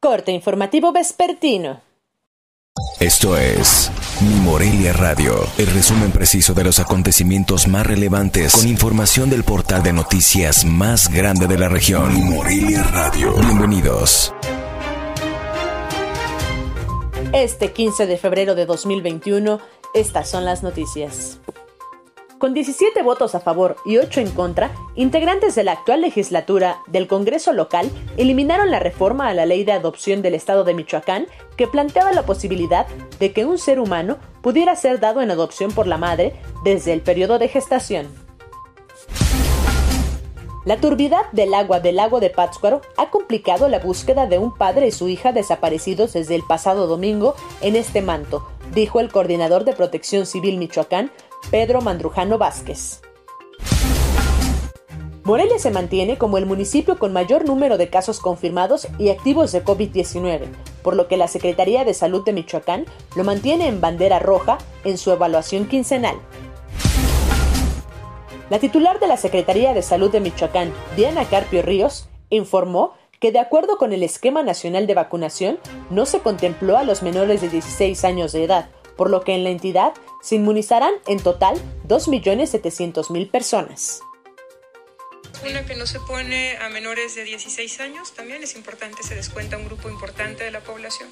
Corte informativo vespertino. Esto es Mi Morelia Radio, el resumen preciso de los acontecimientos más relevantes con información del portal de noticias más grande de la región. Mi Morelia Radio. Bienvenidos. Este 15 de febrero de 2021, estas son las noticias. Con 17 votos a favor y 8 en contra, integrantes de la actual legislatura del Congreso local eliminaron la reforma a la ley de adopción del Estado de Michoacán que planteaba la posibilidad de que un ser humano pudiera ser dado en adopción por la madre desde el periodo de gestación. La turbidez del agua del lago de Pátzcuaro ha complicado la búsqueda de un padre y su hija desaparecidos desde el pasado domingo en este manto, dijo el coordinador de Protección Civil Michoacán, Pedro Mandrujano Vázquez. Morelia se mantiene como el municipio con mayor número de casos confirmados y activos de COVID-19, por lo que la Secretaría de Salud de Michoacán lo mantiene en bandera roja en su evaluación quincenal. La titular de la Secretaría de Salud de Michoacán, Diana Carpio Ríos, informó que de acuerdo con el esquema nacional de vacunación, no se contempló a los menores de 16 años de edad, por lo que en la entidad se inmunizarán en total 2.700.000 personas. Una que no se pone a menores de 16 años, también es importante, se descuenta un grupo importante de la población.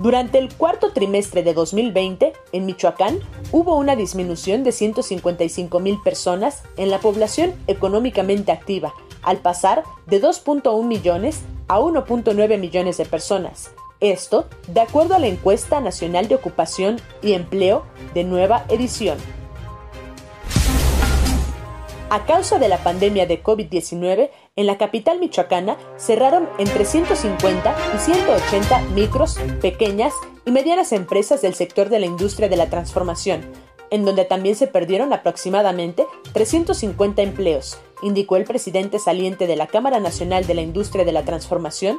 Durante el cuarto trimestre de 2020, en Michoacán, hubo una disminución de 155 mil personas en la población económicamente activa, al pasar de 2.1 millones a 1.9 millones de personas, esto de acuerdo a la encuesta nacional de ocupación y empleo de nueva edición. A causa de la pandemia de COVID-19, en la capital michoacana cerraron entre 150 y 180 micros, pequeñas y medianas empresas del sector de la industria de la transformación, en donde también se perdieron aproximadamente 350 empleos, indicó el presidente saliente de la Cámara Nacional de la Industria de la Transformación,